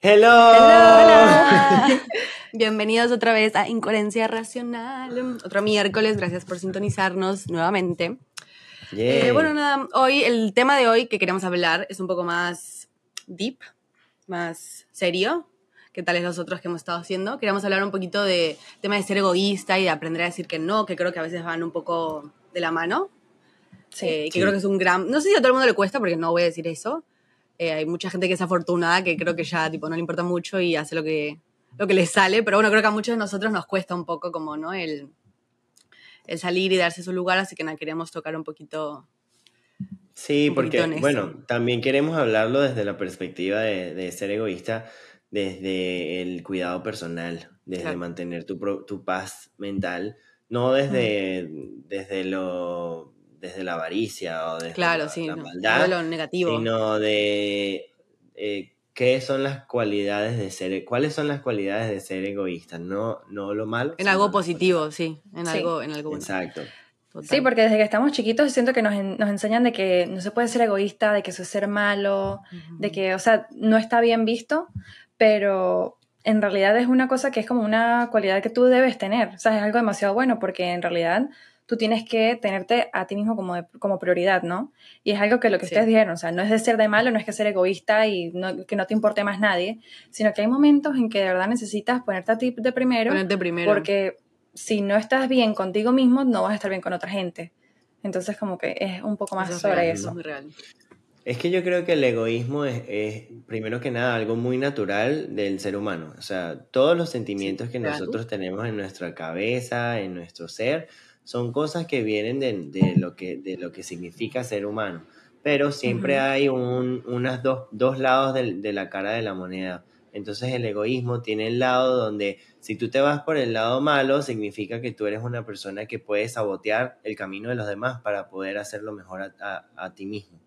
Hello. Hola. Bienvenidos otra vez a Incoherencia Racional. Otro miércoles, gracias por sintonizarnos nuevamente. Yeah. Eh, bueno, nada, hoy el tema de hoy que queremos hablar es un poco más deep, más serio que tales los otros que hemos estado haciendo. Queremos hablar un poquito de tema de ser egoísta y de aprender a decir que no, que creo que a veces van un poco de la mano. Eh, que Sí. creo que es un gran... No sé si a todo el mundo le cuesta, porque no voy a decir eso. Eh, hay mucha gente que es afortunada, que creo que ya tipo, no le importa mucho y hace lo que, lo que le sale, pero bueno, creo que a muchos de nosotros nos cuesta un poco como, ¿no? El, el salir y darse su lugar, así que nada, queríamos tocar un poquito... Sí, un porque, poquito bueno, también queremos hablarlo desde la perspectiva de, de ser egoísta, desde el cuidado personal, desde Claro. mantener tu, tu paz mental, no desde, desde lo desde la avaricia o desde Claro, la, sí, la no, no maldad, de lo negativo. sino de eh, qué son las cualidades de ser, cuáles son las cualidades de ser egoísta, no, no lo malo. En algo positivo, sí, en Sí. algo, en algo bueno. Exacto. Total. Sí, porque desde que estamos chiquitos siento que nos, nos enseñan de que no se puede ser egoísta, de que eso es ser malo, de que, o sea, no está bien visto, pero en realidad es una cosa que es como una cualidad que tú debes tener, o sea, es algo demasiado bueno porque en realidad tú tienes que tenerte a ti mismo como, de- como prioridad, ¿no? Y es algo que lo que Sí. ustedes dijeron, o sea, no es de ser de malo, no es que ser egoísta y no- que no te importe más nadie, sino que hay momentos en que de verdad necesitas ponerte a ti de primero Ponerte primero. porque si no estás bien contigo mismo, no vas a estar bien con otra gente. Entonces, como que es un poco más es sobre real, eso. es muy real. Es que yo creo que el egoísmo es, es, primero que nada, algo muy natural del ser humano. O sea, todos los sentimientos que claro. nosotros tenemos en nuestra cabeza, en nuestro ser, son cosas que vienen de, de lo, que, de lo que significa ser humano. Pero siempre hay un, unas dos, dos lados del- de, la cara de la moneda. Entonces el egoísmo tiene el lado donde si tú te vas por el lado malo, significa que tú eres una persona que puede sabotear el camino de los demás para poder hacerlo mejor a, a- a ti mismo.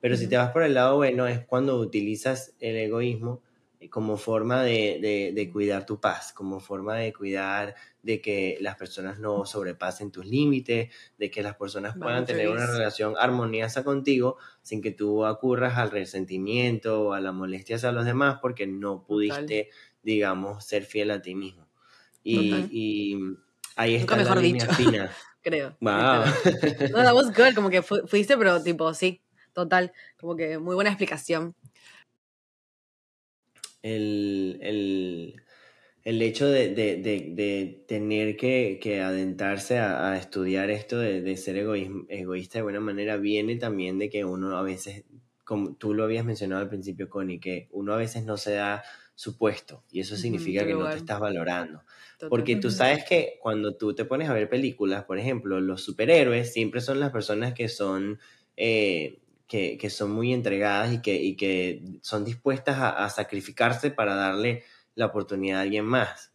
Pero si te vas por el lado bueno, es cuando utilizas el egoísmo como forma de, de- de cuidar tu paz, como forma de cuidar de que las personas no sobrepasen tus límites, de que las personas puedan Vamos, tener una relación armoniosa contigo sin que tú acurras al resentimiento o a la molestia hacia los demás porque no pudiste, digamos, ser fiel a ti mismo. Y, y ahí Nunca está la mejor línea dicho. fina. Creo. Wow. No, that was good, como que fu- fuiste, pero tipo, sí, total. Como que muy buena explicación. El, el, el hecho de, de, de, de tener que, que adentrarse a, a estudiar esto de, ser egoísmo- egoísta de buena manera viene también de que uno a veces, como tú lo habías mencionado al principio, Connie, que uno a veces no se da su puesto y eso significa que no te estás valorando. Porque tú sabes que cuando tú te pones a ver películas, por ejemplo, los superhéroes siempre son las personas que son, eh, que, que son muy entregadas y que, y que son dispuestas a, a sacrificarse para darle la oportunidad a alguien más.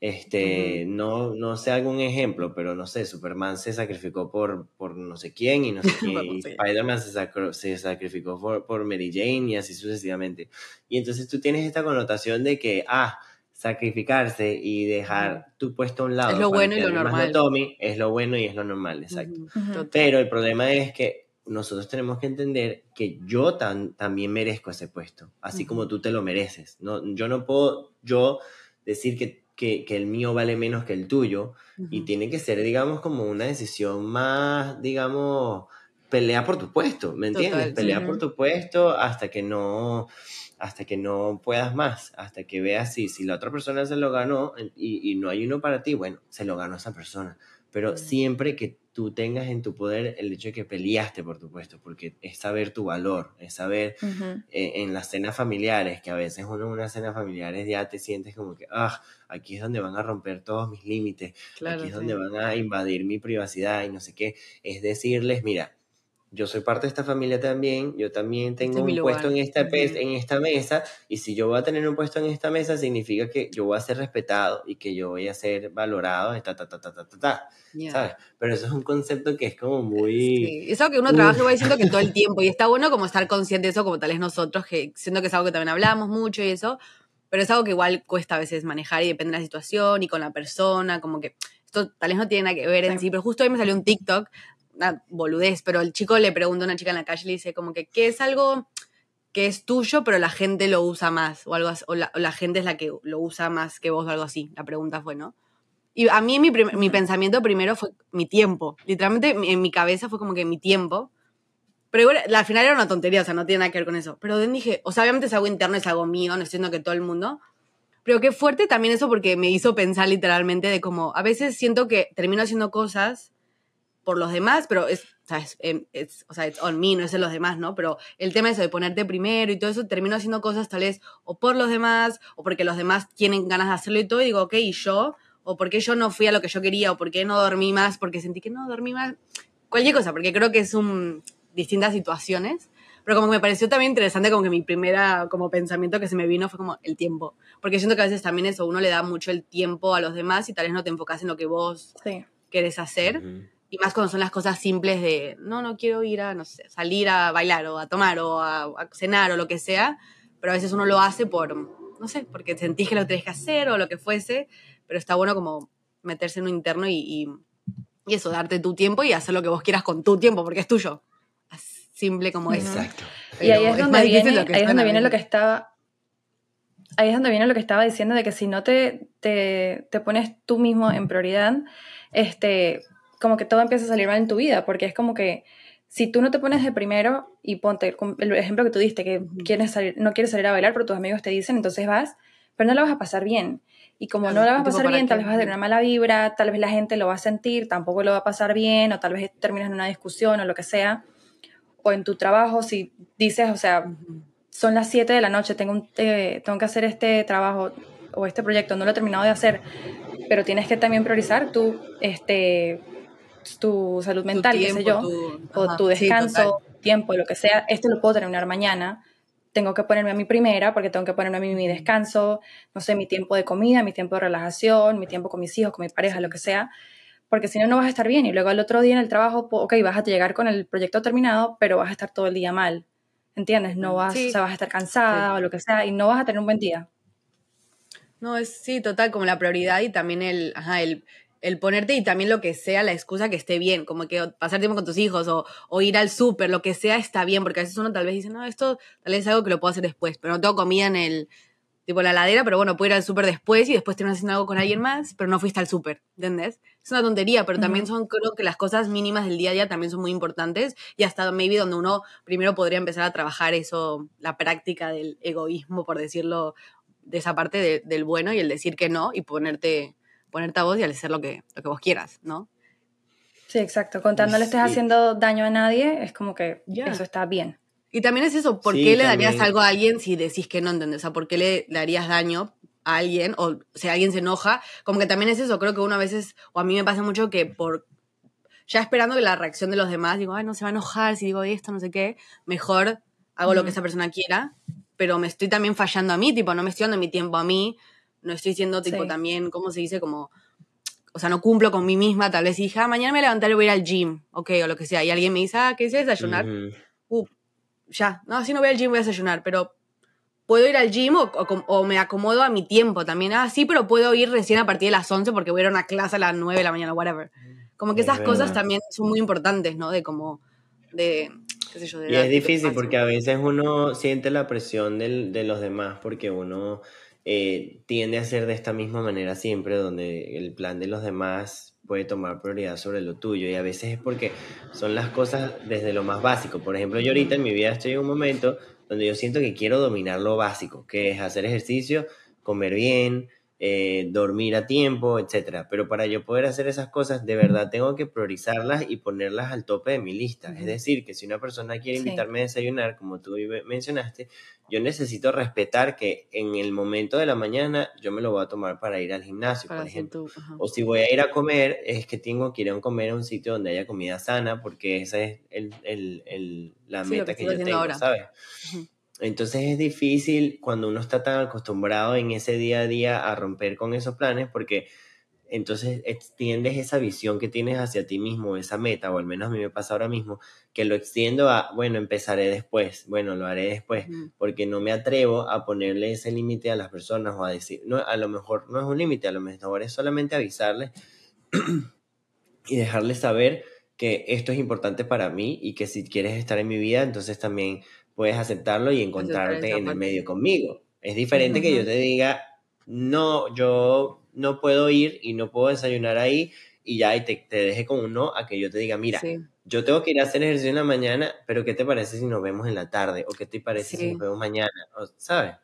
Este, no, no sé algún ejemplo, pero no sé, Superman se sacrificó por, por no sé quién y no sé quién, y. Spider-Man se, sacro- se sacrificó por, por Mary Jane y así sucesivamente. Y entonces tú tienes esta connotación de que, ah, sacrificarse y dejar tu puesto a un lado. Es lo bueno y lo normal. tome, es lo bueno y es lo normal, exacto. Pero el problema es que nosotros tenemos que entender que yo tan- también merezco ese puesto, así Ujú. como tú te lo mereces. No, yo no puedo yo decir que, que, que el mío vale menos que el tuyo y Ujú. tiene que ser, digamos, como una decisión más, digamos, pelea por tu puesto, ¿me entiendes? Total, pelea sí. por tu puesto hasta que no hasta que no puedas más, hasta que veas si, si la otra persona se lo ganó y, y no hay uno para ti, bueno, se lo ganó esa persona. Pero siempre que tú tengas en tu poder el hecho de que peleaste por tu puesto, porque es saber tu valor, es saber eh, en las cenas familiares, que a veces uno en unas cenas familiares ya te sientes como que, ah, aquí es donde van a romper todos mis límites, Claro, aquí es sí. donde van a invadir mi privacidad y no sé qué, es decirles, mira, yo soy parte de esta familia también, yo también tengo es mi un puesto en esta, en esta mesa, y si yo voy a tener un puesto en esta mesa, significa que yo voy a ser respetado y que yo voy a ser valorado, ta, ta, ta, ta, ta, ta, ta, Yeah. ¿sabes? Pero eso es un concepto que es como muy... Sí, es algo que uno Uf. trabaja igual diciendo que todo el tiempo y está bueno como estar consciente de eso como tal es nosotros, que siento que es algo que también hablamos mucho y eso, pero es algo que igual cuesta a veces manejar y depende de la situación y con la persona, como que esto tal vez no tiene nada que ver en Sí. sí, pero justo hoy me salió un TikTok, una boludez, pero el chico le pregunta a una chica en la calle y le dice como que, ¿qué es algo que es tuyo, pero la gente lo usa más, o algo así, o la, o la gente es la que lo usa más que vos, o algo así. La pregunta fue, ¿no? Y a mí mi, mi pensamiento primero fue mi tiempo. Literalmente en mi cabeza fue como que mi tiempo. Pero igual, al final era una tontería, o sea, no tiene nada que ver con eso. Pero then dije, o sea, obviamente es algo interno, es algo mío, no estoy diciendo que todo el mundo. Pero qué fuerte también eso porque me hizo pensar literalmente de como, a veces siento que termino haciendo cosas por los demás, pero es, ¿sabes? Em, es- o sea, it's on me, no es en los demás, ¿no? Pero el tema eso de ponerte primero y todo eso, termino haciendo cosas tal vez o por los demás, o porque los demás tienen ganas de hacerlo y todo, y digo, ok, ¿y yo? O porque yo no fui a lo que yo quería, o porque no dormí más, porque sentí que no dormí más. Cualquier cosa, porque creo que es un, distintas situaciones. Pero como que me pareció también interesante, como que mi primera como pensamiento que se me vino fue como el tiempo. Porque siento que a veces también eso, uno le da mucho el tiempo a los demás y tal vez no te enfocas en lo que vos Sí. querés hacer. Ujú. Y más cuando son las cosas simples de, no, no quiero ir a, no sé, salir a bailar o a tomar o a, a cenar o lo que sea. Pero a veces uno lo hace por, no sé, porque sentís que lo tenés que hacer o lo que fuese. Pero está bueno como meterse en un interno y, y, y eso, darte tu tiempo y hacer lo que vos quieras con tu tiempo, porque es tuyo. Así Simple como eso. Exacto. Y ahí es donde viene, lo que ahí es donde viene lo que estaba. Ahí es donde viene lo que estaba diciendo de que si no te, te, te pones tú mismo en prioridad, este, como que todo empieza a salir mal en tu vida, porque es como que si tú no te pones de primero y ponte el ejemplo que tú diste, que quieres salir, no quieres salir a bailar, pero tus amigos te dicen, entonces vas, pero no la vas a pasar bien. Y como no la vas a pasar ¿para bien, tal vez vas a tener una mala vibra, tal vez la gente lo va a sentir, tampoco lo va a pasar bien, o tal vez terminas en una discusión o lo que sea. O en tu trabajo, si dices, o sea, son las 7 de la noche, tengo, un- eh, tengo que hacer este trabajo o este proyecto, no lo he terminado de hacer, pero tienes que también priorizar tu, este, tu salud Tu mental, qué sé yo, tu- o ajá, tu sí, descanso, tiempo, lo que sea, esto lo puedo terminar mañana, tengo que ponerme a mi primera, porque tengo que ponerme a mí mi descanso, no sé, mi tiempo de comida, mi tiempo de relajación, mi tiempo con mis hijos, con mi pareja, lo que sea, porque si no, no vas a estar bien. Y luego al otro día en el trabajo, ok, vas a llegar con el proyecto terminado, pero vas a estar todo el día mal, ¿entiendes? No vas, Sí. o sea, vas a estar cansada Sí. o lo que sea, y no vas a tener un buen día. No, es sí, total, como la prioridad y también el, ajá, el, el ponerte y también lo que sea la excusa que esté bien, como que pasar tiempo con tus hijos o, o ir al súper, lo que sea está bien, porque a veces uno tal vez dice, no, esto tal vez es algo que lo puedo hacer después, pero no tengo comida en el, tipo la ladera, pero bueno, puedo ir al súper después y después terminas haciendo algo con alguien más, pero no fuiste al súper, ¿entendés? Es una tontería, pero también son, creo que las cosas mínimas del día a día también son muy importantes y hasta maybe donde uno primero podría empezar a trabajar eso, la práctica del egoísmo, por decirlo de esa parte de- del bueno y el decir que no y ponerte, ponerte a vos y al hacer lo que, lo que vos quieras, ¿no? Sí, exacto. Con tal no le estés Sí. haciendo daño a nadie, es como que Ya. eso está bien. Y también es eso, ¿por Sí, qué le darías también. algo a alguien si decís que no entendés? O sea, ¿por qué le, harías daño a alguien? O si alguien se enoja, como que también es eso, creo que uno a veces, o a mí me pasa mucho que por ya esperando que la reacción de los demás, digo, ay, no se va a enojar si digo esto, no sé qué, mejor hago lo que esa persona quiera, pero me estoy también fallando a mí, tipo, no me estoy dando mi tiempo a mí, no estoy siendo, tipo, Sí. también, ¿cómo se dice? Como, o sea, no cumplo con mí misma, tal vez dije, ah, mañana me levantaré y voy a ir al gym, ok, o lo que sea, y alguien me dice, ah, ¿qué dices desayunar? Ujú. uh, ya, no, si no voy al gym voy a desayunar, pero puedo ir al gym o, o com- o me acomodo a mi tiempo también. Ah, sí, pero puedo ir recién a partir de las 11 porque voy a ir a una clase a las 9 de la mañana, whatever. Como que Es esas cosas verdad. también son muy importantes, ¿no? De como, de, qué sé yo, de Y es difícil porque a veces uno siente la presión del- de los demás porque uno eh, tiende a ser de esta misma manera siempre, donde el plan de los demás puede tomar prioridad sobre lo tuyo y a veces es porque son las cosas desde lo más básico. Por ejemplo, yo ahorita en mi vida estoy en un momento donde yo siento que quiero dominar lo básico, que es hacer ejercicio, comer bien, eh, dormir a tiempo, etcétera. Pero para yo poder hacer esas cosas, de verdad tengo que priorizarlas y ponerlas al tope de mi lista. Es decir, que si una persona quiere Sí. invitarme a desayunar, como tú me- mencionaste, yo necesito respetar que en el momento de la mañana yo me lo voy a tomar para ir al gimnasio, Para por ejemplo. ajá. O si voy a ir a comer, es que tengo que ir a comer a un sitio donde haya comida sana, porque esa es el, el- el- la Sí, meta que que yo tengo, ahora. ¿sabes? Entonces es difícil cuando uno está tan acostumbrado en ese día a día a romper con esos planes, porque entonces extiendes esa visión que tienes hacia ti mismo, esa meta, o al menos a mí me pasa ahora mismo, que lo extiendo a, bueno, empezaré después, bueno, lo haré después, porque no me atrevo a ponerle ese límite a las personas o a decir, no, a lo mejor no es un límite, a lo mejor es solamente avisarles y dejarles saber que esto es importante para mí y que si quieres estar en mi vida, entonces también puedes aceptarlo y encontrarte en el medio conmigo. Es diferente que yo te diga, no, yo no puedo ir y no puedo desayunar ahí y ya y te, te deje con un no a que yo te diga, mira, yo tengo que ir a hacer ejercicio en la mañana, pero ¿qué te parece si nos vemos en la tarde? ¿O qué te parece si nos vemos mañana? ¿Sabes?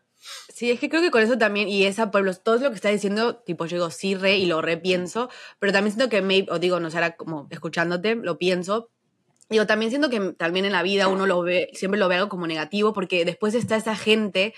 Sí, es que creo que con eso también, y esa, pueblo, todo lo que está diciendo, tipo, yo digo, sí, re, y lo repienso, pero también siento que, me, o digo, no sé, como escuchándote, lo pienso, digo, también siento que también en la vida uno lo ve, siempre lo ve algo como negativo, porque después está esa gente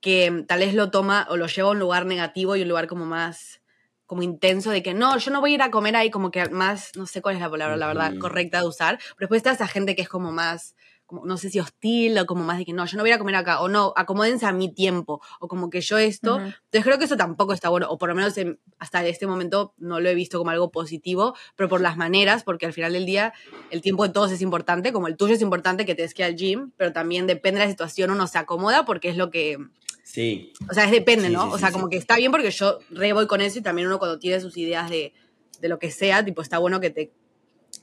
que tal vez lo toma o lo lleva a un lugar negativo y un lugar como más como intenso de que no, yo no voy a ir a comer ahí como que más, no sé cuál es la palabra, la verdad, correcta de usar, pero después está esa gente que es como más, como, no sé si hostil o como más de que no, yo no voy a comer acá, o no, acomódense a mi tiempo, o como que yo esto. Entonces creo que eso tampoco está bueno, o por lo menos hasta este momento no lo he visto como algo positivo, pero por las maneras, porque al final del día el tiempo de todos es importante, como el tuyo es importante que te des que al gym, pero también depende de la situación, uno se acomoda porque es lo que. Sí. O sea, es depende, ¿no? o sea, como que está bien porque yo re voy con eso y también uno cuando tiene sus ideas de, de lo que sea, tipo, está bueno que te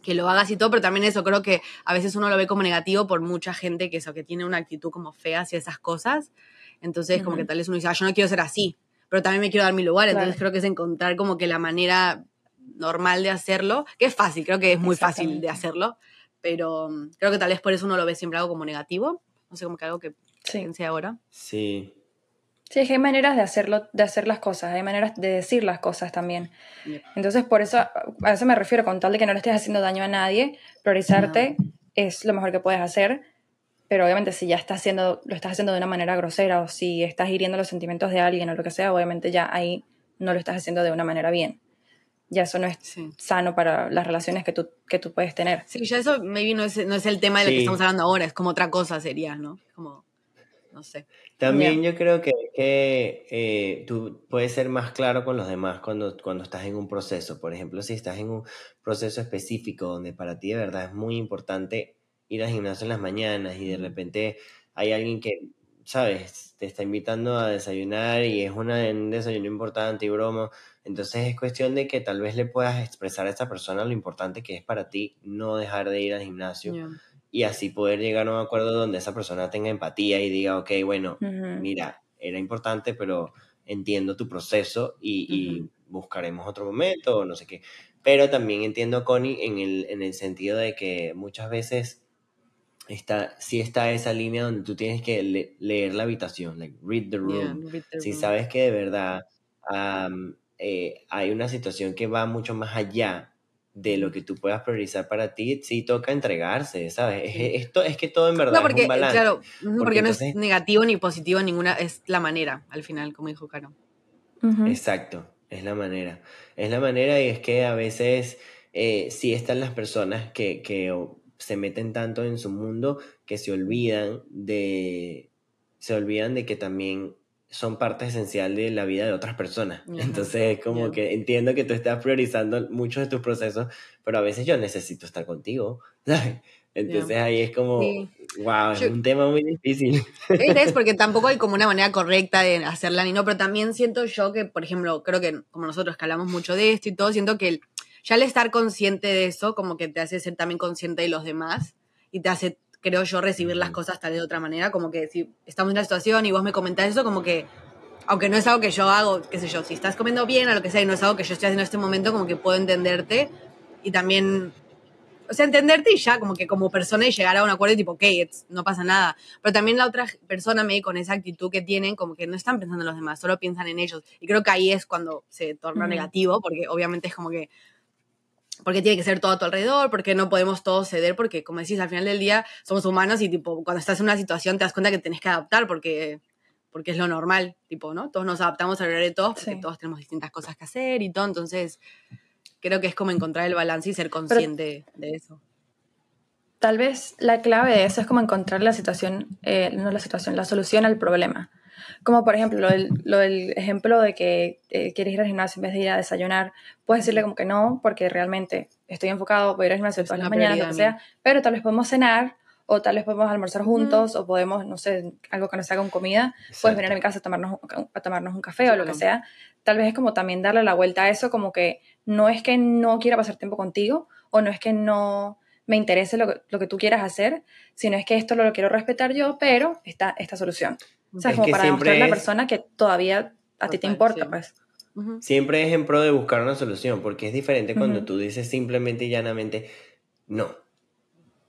que lo hagas y todo, pero también eso creo que a veces uno lo ve como negativo por mucha gente que eso, que tiene una actitud como fea hacia esas cosas. Entonces, como que tal vez uno dice, ah, yo no quiero ser así, pero también me quiero dar mi lugar. Entonces, creo que es encontrar como que la manera normal de hacerlo, que es fácil, creo que es muy fácil de hacerlo, pero mm, creo que tal vez por eso uno lo ve siempre algo como negativo. No sé, como que algo que sí. ahora. Sí, Sí, es que hay maneras de hacerlo, de hacer las cosas, hay maneras de decir las cosas también. Entonces, por eso, a eso me refiero, con tal de que no le estés haciendo daño a nadie, priorizarte es lo mejor que puedes hacer. Pero obviamente si ya estás haciendo, lo estás haciendo de una manera grosera o si estás hiriendo los sentimientos de alguien o lo que sea, obviamente ya ahí no lo estás haciendo de una manera bien. Ya eso no es sano para las relaciones que tú, que tú puedes tener. Sí, ya eso maybe no es, no es el tema de lo que estamos hablando ahora, es como otra cosa sería, ¿no? Como no sé. También yo creo que, que eh, tú puedes ser más claro con los demás cuando, cuando estás en un proceso. Por ejemplo, si estás en un proceso específico donde para ti de verdad es muy importante ir al gimnasio en las mañanas y de repente hay alguien que, sabes, te está invitando a desayunar y es una, un desayuno importante y broma. Entonces es cuestión de que tal vez le puedas expresar a esa persona lo importante que es para ti no dejar de ir al gimnasio y así poder llegar a un acuerdo donde esa persona tenga empatía y diga, ok, bueno, mira, era importante, pero entiendo tu proceso y, buscaremos otro momento o no sé qué. Pero también entiendo, Connie, en el, en el sentido de que muchas veces está, sí está esa línea donde tú tienes que leer la habitación, like read the room. si sabes que de verdad eh, hay una situación que va mucho más allá de lo que tú puedas priorizar para ti, sí toca entregarse, ¿sabes? Es, esto, es que todo en verdad porque, es un balance. Claro, porque, no es negativo ni positivo ninguna, es la manera, al final, como dijo Caro. Exacto, es la manera. Es la manera y es que a veces eh, sí están las personas que, que se meten tanto en su mundo que se olvidan de se olvidan de que también son parte esencial de la vida de otras personas. Entonces, como que entiendo que tú estás priorizando muchos de tus procesos, pero a veces yo necesito estar contigo, Entonces ahí es como, wow, es un tema muy difícil. Es porque tampoco hay como una manera correcta de hacerla ni no, pero también siento yo que, por ejemplo, creo que como nosotros que hablamos mucho de esto y todo, siento que ya al estar consciente de eso, como que te hace ser también consciente de los demás y te hace creo yo, recibir las cosas tal de otra manera, como que si estamos en una situación y vos me comentás eso, como que, aunque no es algo que yo hago, qué sé yo, si estás comiendo bien o lo que sea y no es algo que yo estoy haciendo en este momento, como que puedo entenderte y también, o sea, entenderte y ya, como que como persona y llegar a un acuerdo y tipo, ok, no pasa nada. Pero también la otra persona me con esa actitud que tienen, como que no están pensando en los demás, solo piensan en ellos. Y creo que ahí es cuando se torna negativo, porque obviamente es como que porque tiene que ser todo a tu alrededor, porque no podemos todos ceder, porque como decís, al final del día somos humanos y tipo, cuando estás en una situación te das cuenta que tenés que adaptar porque, porque es lo normal, tipo, ¿no? Todos nos adaptamos a de todos porque todos tenemos distintas cosas que hacer y todo, entonces creo que es como encontrar el balance y ser consciente de eso. Tal vez la clave de eso es como encontrar la situación, eh, no la situación, la solución al problema. Como por ejemplo lo del, ejemplo de que eh, quieres ir al gimnasio en vez de ir a desayunar, puedes decirle como que no, porque realmente estoy enfocado, voy a ir al gimnasio todas las mañanas, lo que sea, pero tal vez podemos cenar o tal vez podemos almorzar juntos o podemos, no sé, algo que nos haga con comida, puedes venir a mi casa a tomarnos, a tomarnos un café o lo que sea. Tal vez es como también darle la vuelta a eso, como que no es que no quiera pasar tiempo contigo o no es que no me interese lo, que- lo que tú quieras hacer, sino es que esto lo, lo quiero respetar yo, pero está esta solución. O sea, Es como que para demostrar a la es- persona que todavía a ti te importa, sí. pues. Siempre es en pro de buscar una solución, porque es diferente cuando tú dices simplemente y llanamente, no,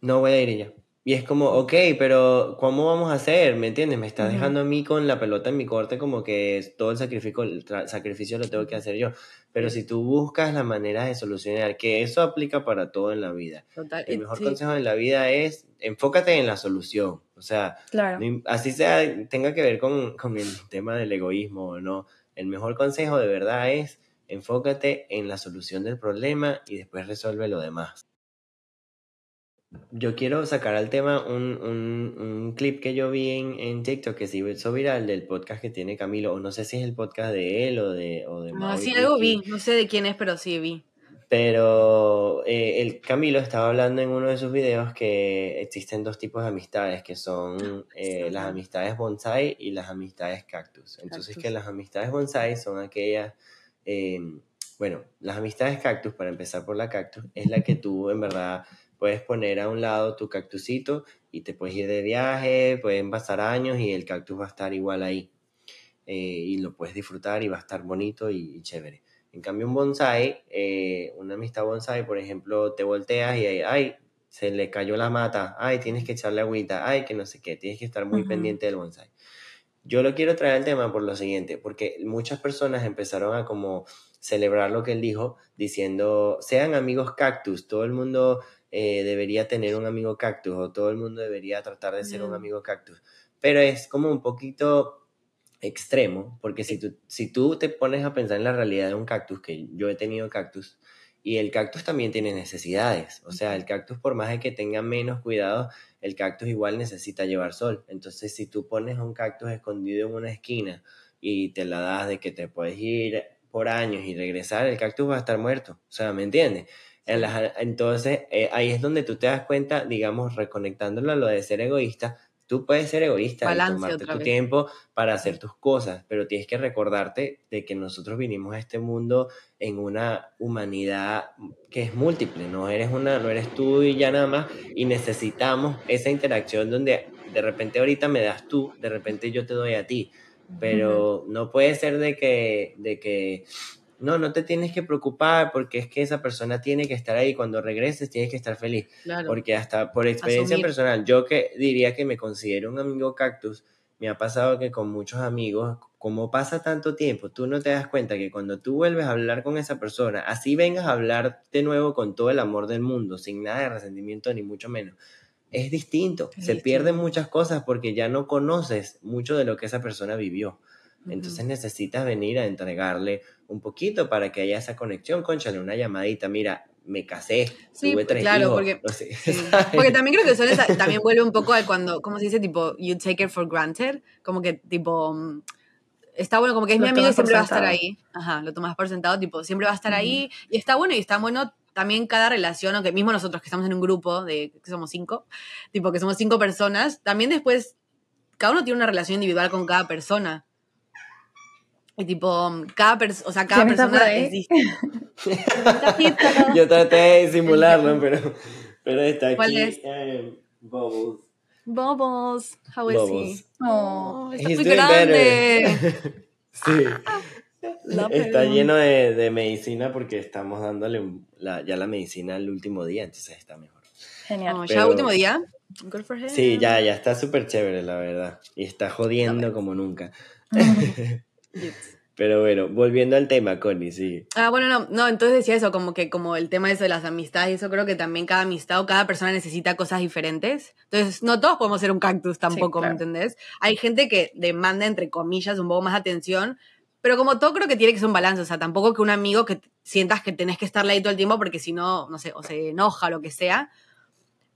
no voy a ir y ya. Y es como, ok, pero ¿cómo vamos a hacer? ¿Me entiendes? Me estás Ujú. dejando a mí con la pelota en mi corte como que todo el sacrificio, el sacrificio lo tengo que hacer yo. Pero si tú buscas la manera de solucionar, que eso aplica para todo en la vida. Total. El mejor sí. consejo en la vida es enfócate en la solución. O sea, Claro. así sea, tenga que ver con, con el tema del egoísmo o no. El mejor consejo de verdad es enfócate en la solución del problema y después resuelve lo demás. Yo quiero sacar al tema un, un, un clip que yo vi en, en TikTok que se hizo viral del podcast que tiene Camilo, o no sé si es el podcast de él o de, o de Ah, Mauri sí, algo vi. No sé de quién es, pero sí vi. Pero eh, el Camilo estaba hablando en uno de sus videos que existen dos tipos de amistades, que son eh, las amistades bonsai y las amistades cactus. Entonces Cactus. que las amistades bonsai son aquellas, eh, bueno, las amistades cactus, para empezar por la cactus, es la que tú en verdad puedes poner a un lado tu cactusito y te puedes ir de viaje, pueden pasar años y el cactus va a estar igual ahí. Eh, y lo puedes disfrutar y va a estar bonito y, y chévere. En cambio, un bonsai, eh, una amistad bonsai, por ejemplo, te volteas y ay, ay, se le cayó la mata, ay, tienes que echarle agüita, ay, que no sé qué, tienes que estar muy pendiente del bonsai. Yo lo quiero traer al tema por lo siguiente, porque muchas personas empezaron a como celebrar lo que él dijo, diciendo, sean amigos cactus, todo el mundo eh, debería tener un amigo cactus o todo el mundo debería tratar de ser un amigo cactus. Pero es como un poquito extremo, porque si tú, si tú te pones a pensar en la realidad de un cactus, que yo he tenido cactus, y el cactus también tiene necesidades, o sea, el cactus por más de que tenga menos cuidado, el cactus igual necesita llevar sol. Entonces, si tú pones un cactus escondido en una esquina y te la das de que te puedes ir por años y regresar, el cactus va a estar muerto, o sea, ¿me entiendes? Entonces, eh, ahí es donde tú te das cuenta, digamos, reconectándolo a lo de ser egoísta, tú puedes ser egoísta Balance y tomarte tu vez. tiempo para hacer tus cosas, pero tienes que recordarte de que nosotros vinimos a este mundo en una humanidad que es múltiple, no eres una, no eres tú y ya nada más, y necesitamos esa interacción donde de repente ahorita me das tú, de repente yo te doy a ti, pero no puede ser de que, de que no, no te tienes que preocupar porque es que esa persona tiene que estar ahí, cuando regreses tienes que estar feliz. Claro. Porque hasta por experiencia Asumir. personal, yo que diría que me considero un amigo cactus, me ha pasado que con muchos amigos, como pasa tanto tiempo, tú no te das cuenta que cuando tú vuelves a hablar con esa persona, así vengas a hablar de nuevo con todo el amor del mundo, sin nada de resentimiento ni mucho menos, es distinto. Es Se distinto. pierden muchas cosas porque ya no conoces mucho de lo que esa persona vivió. Entonces necesitas venir a entregarle un poquito para que haya esa conexión, conchale, una llamadita, mira, me casé, Sí, tuve tres claro, hijos, porque- no sé, Sí. ¿sabes? Porque también creo que son esa- también vuelve un poco al cuando, ¿cómo se dice? Tipo, you take it for granted. Como que, tipo, mm, está bueno, como que es Lo mi amigo y siempre va a estar ahí. Ajá, lo tomas por sentado, tipo, siempre va a estar ahí. Y está bueno, y está bueno también cada relación, aunque mismo nosotros que estamos en un grupo de, que somos cinco, tipo, que somos cinco personas, también después, cada uno tiene una relación individual con cada persona. Y tipo, cada persona, o sea, cada ¿Quién está por persona es distinta. Yo traté de disimularlo, pero, pero está aquí. ¿Cuál es? eh, Bubbles. Bubbles, how is Bubbles. he? Oh, Oh, está He's muy grande. sí. Love Está him. lleno de, de medicina porque estamos dándole la- ya la medicina al último día, entonces está mejor. genial. Oh, ya Pero- último día. Good for him. Sí, ya, ya está súper chévere, la verdad. Y está jodiendo como nunca. Pero bueno, volviendo al tema, Connie, sí. Ah, bueno, no, no, entonces decía eso, como que como el tema eso de las amistades, y eso creo que también cada amistad o cada persona necesita cosas diferentes. Entonces, no todos podemos ser un cactus tampoco, claro. ¿me entendés? Hay gente que demanda, entre comillas, un poco más atención, pero como todo creo que tiene que ser un balance, o sea, tampoco que un amigo que sientas que tenés que estarle ahí todo el tiempo porque si no, no sé, o se enoja o lo que sea.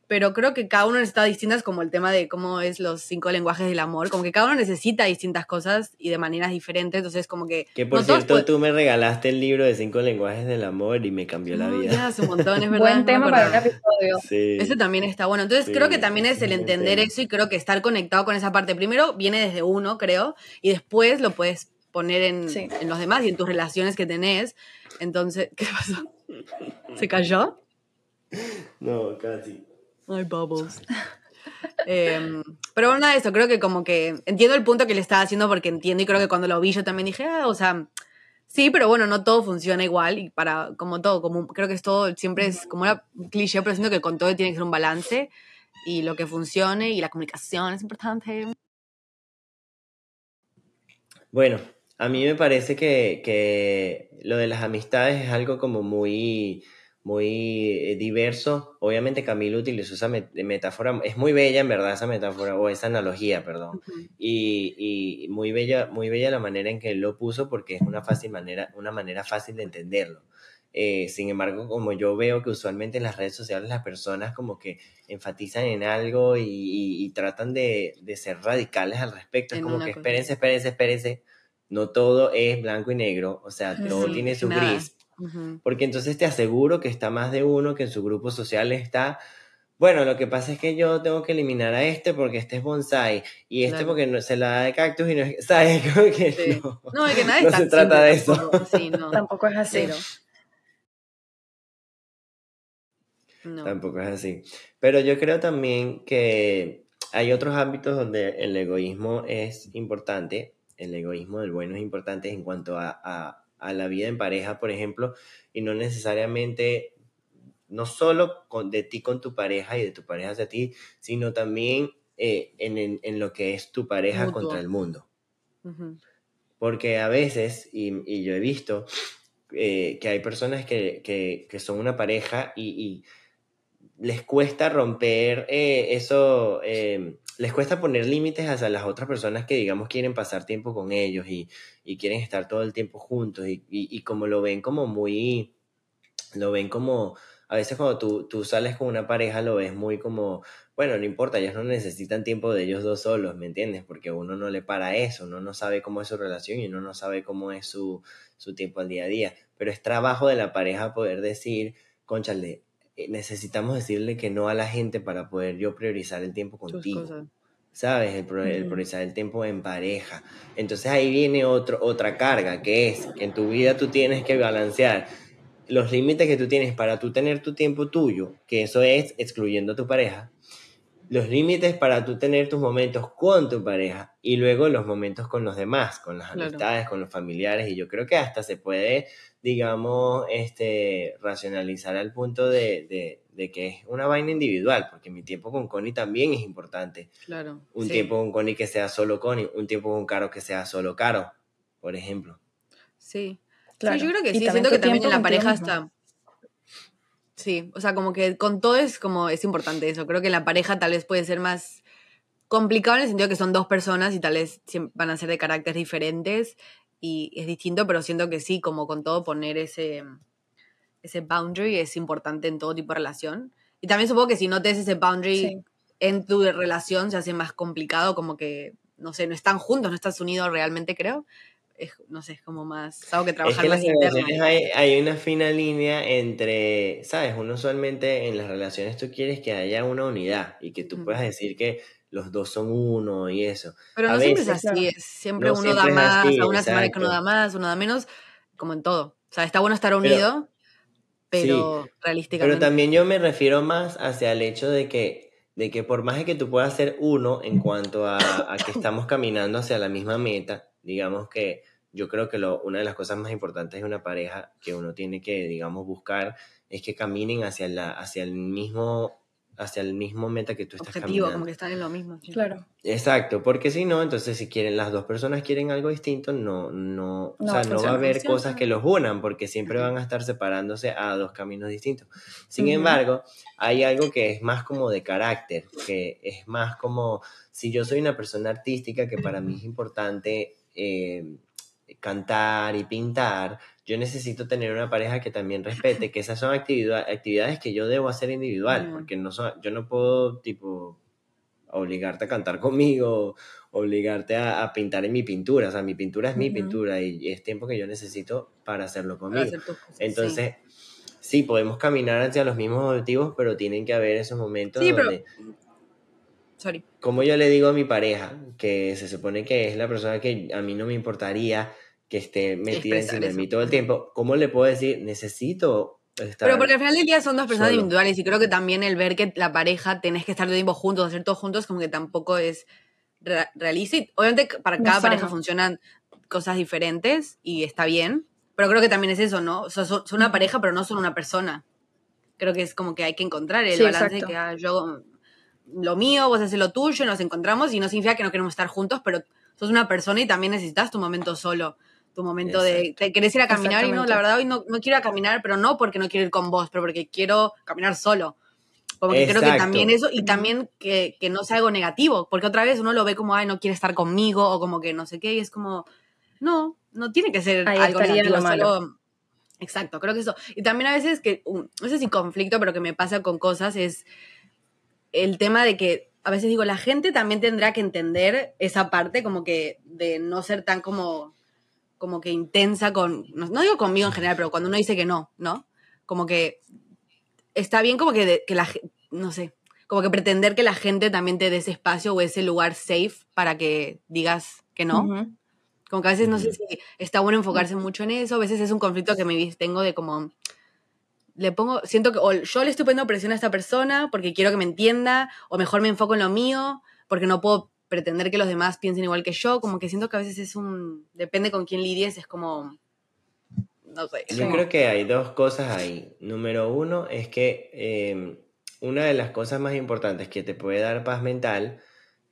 Pero creo que cada uno necesita distintas, como el tema de cómo es los cinco lenguajes del amor, como que cada uno necesita distintas cosas y de maneras diferentes, entonces como que... Que por no cierto, tú me regalaste el libro de cinco lenguajes del amor y me cambió la vida. ya hace un montón, es verdad. Buen tema para un episodio. Sí. Ese también está bueno. Entonces Sí, creo que también es el es entender eso y creo que estar conectado con esa parte. Primero viene desde uno, creo, y después lo puedes poner en, Sí. en los demás y en tus relaciones que tenés. Entonces, ¿qué pasó? ¿Se cayó? No, casi. Ay, bubbles. Em, pero bueno, nada de eso, creo que como que entiendo el punto que le estaba haciendo porque entiendo y creo que cuando lo vi yo también dije, ah, o sea, sí, pero bueno, no todo funciona igual y para, como todo, como creo que es todo, siempre es como una cliché, pero siento que con todo tiene que ser un balance y lo que funcione y la comunicación es importante. Bueno, a mí me parece que, que lo de las amistades es algo como muy muy eh, diverso. Obviamente Camilo utilizó esa metáfora, es muy bella en verdad esa metáfora, o esa analogía, perdón. y, y, muy bella, muy bella la manera en que él lo puso porque es una fácil manera, una manera fácil de entenderlo. Eh, sin embargo, como yo veo que usualmente en las redes sociales las personas como que enfatizan en algo y, tratan de, de, ser radicales al respecto, es como que espérense, espérense, espérense, no todo es blanco y negro, o sea, todo tiene su gris porque entonces te aseguro que está más de uno que en su grupo social está, bueno, lo que pasa es que yo tengo que eliminar a este porque este es bonsai y este porque no, se la da de cactus y no es, ¿sabes? que no, no, que no se trata de eso. Tampoco es así. Tampoco es así. Pero yo creo también que hay otros ámbitos donde el egoísmo es importante, el egoísmo del bueno es importante en cuanto a a la vida en pareja, por ejemplo, y no necesariamente, no solo con, de ti con tu pareja y de tu pareja hacia ti, sino también eh, en, lo que es tu pareja contra el mundo. Porque a veces, y, yo he visto, eh, que hay personas que, son una pareja y, les cuesta romper eh, eso les cuesta poner límites hacia las otras personas que, digamos, quieren pasar tiempo con ellos y, quieren estar todo el tiempo juntos y, como lo ven como muy, lo ven como, a veces cuando tú, tú sales con una pareja lo ves muy como, bueno, no importa, ellos no necesitan tiempo de ellos dos solos, ¿me entiendes? Porque uno no le para eso, uno no sabe cómo es su relación y uno no sabe cómo es su, su tiempo al día a día. Pero es trabajo de la pareja poder decir, conchale, necesitamos decirle que no a la gente para poder yo priorizar el tiempo contigo. ¿Sabes? El, priorizar el tiempo en pareja. Entonces ahí viene otro, otra carga, que es que en tu vida tú tienes que balancear los límites que tú tienes para tú tener tu tiempo tuyo, que eso es excluyendo a tu pareja, los límites para tú tener tus momentos con tu pareja y luego los momentos con los demás, con las amistades, con los familiares. Y yo creo que hasta se puede, digamos, este, racionalizar al punto de, que es una vaina individual, porque mi tiempo con Connie también es importante. Claro. Un tiempo con Connie que sea solo Connie, un tiempo con Caro que sea solo Caro, por ejemplo. Sí. Claro. yo creo que sí, siento que también en la pareja está Sí, o sea, como que con todo es como, es importante eso. Creo que la pareja tal vez puede ser más complicado en el sentido que son dos personas y tal vez van a ser de caracteres diferentes y es distinto, pero siento que sí, como con todo poner ese, ese boundary es importante en todo tipo de relación. Y también supongo que si no te ese boundary en tu relación se hace más complicado, como que, no sé, no están juntos, no estás unidos realmente, creo no sé, es como más, algo que trabajar es que más Hay, hay, una fina línea entre, ¿sabes? Uno usualmente en las relaciones tú quieres que haya una unidad y que tú puedas decir que los dos son uno y eso. Pero no siempre es así, es siempre uno da más, a una semana que uno da más, uno da menos, como en todo. O sea, está bueno estar unido, pero, realísticamente. Pero también yo me refiero más hacia el hecho de que de que por más de que tú puedas ser uno en cuanto a, a que estamos caminando hacia la misma meta, digamos que yo creo que lo, una de las cosas más importantes de una pareja que uno tiene que, digamos, buscar es que caminen hacia, la, hacia el mismo hacia el mismo meta que tú estás Objetivo, como que están en lo mismo. Claro. Exacto, porque si no, entonces si quieren las dos personas quieren algo distinto, no no, o sea, no va a haber cosas que los unan porque siempre van a estar separándose a dos caminos distintos. Sin embargo, hay algo que es más como de carácter, que es más como si yo soy una persona artística que para mí es importante eh, cantar y pintar, yo necesito tener una pareja que también respete que esas son actividades que yo debo hacer individual, porque no son, yo no puedo, tipo, obligarte a cantar conmigo, obligarte a, pintar en mi pintura, o sea, mi pintura es mi pintura y es tiempo que yo necesito para hacerlo conmigo. Entonces, sí. podemos caminar hacia los mismos objetivos, pero tienen que haber esos momentos donde... Como yo le digo a mi pareja, que se supone que es la persona que a mí no me importaría que esté metida encima de mí todo el tiempo, ¿cómo le puedo decir, necesito estar Pero porque al final del día son dos personas solo. individuales y creo que también el ver que la pareja tenés que estar todo el tiempo juntos, hacer todo juntos, como que tampoco es re- realista. Y obviamente para No cada pareja funcionan cosas diferentes y está bien. Pero creo que también es eso, ¿no? O sea, son, son una pareja, pero no son una persona. Creo que es como que hay que encontrar el Sí, balance exacto. que ah, yo lo mío, vos haces lo tuyo, nos encontramos y no significa que no queremos estar juntos, pero sos una persona y también necesitas tu momento solo, tu momento de Exacto. te querés ir a caminar y no, la verdad hoy no, no quiero ir a caminar, pero no porque no quiero ir con vos, pero porque quiero caminar solo. Como que creo que Exacto. también eso, y también que, que no sea algo negativo, porque otra vez uno lo ve como, ay, no quiere estar conmigo, o como que no sé qué, y es como, no, no tiene que ser Ahí algo negativo, solo- Exacto, creo que eso. Y también a veces que, um, no sé si conflicto, pero que me pasa con cosas es el tema de que a veces digo, la gente también tendrá que entender esa parte como que de no ser tan como, como que intensa con, no, no digo conmigo en general, pero cuando uno dice que no, ¿no? Como que está bien como que, de- que la no sé, como que pretender que la gente también te dé ese espacio o ese lugar safe para que digas que no. Ujú. Como que a veces no sé si está bueno enfocarse mucho en eso, a veces es un conflicto que me tengo de como, le pongo, siento que o yo le estoy poniendo presión a esta persona porque quiero que me entienda, o mejor me enfoco en lo mío, porque no puedo pretender que los demás piensen igual que yo, como que siento que a veces es un, depende con quién lidies, es como, no sé. Yo como- creo que hay dos cosas ahí. Número uno es que eh, una de las cosas más importantes que te puede dar paz mental,